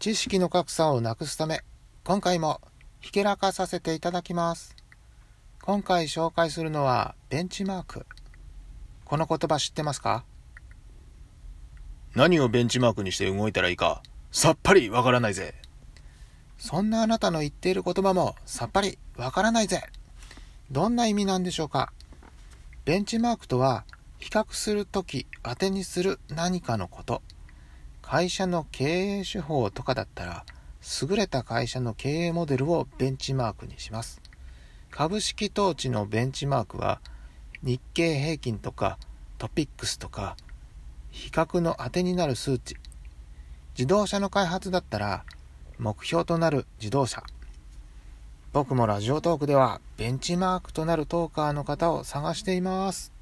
知識の格差をなくすため、今回もひけらかさせていただきます。今回紹介するのはベンチマーク。この言葉知ってますか？何をベンチマークにして動いたらいいか、さっぱりわからないぜ。そんなあなたの言っている言葉もさっぱりわからないぜ。どんな意味なんでしょうか？ベンチマークとは、比較するとき当てにする何かのこと。会社の経営手法とかだったら、優れた会社の経営モデルをベンチマークにします。株式投資のベンチマークは、日経平均とかトピックスとか比較の当てになる数値。自動車の開発だったら目標となる自動車。僕もラジオトークではベンチマークとなるトーカーの方を探しています。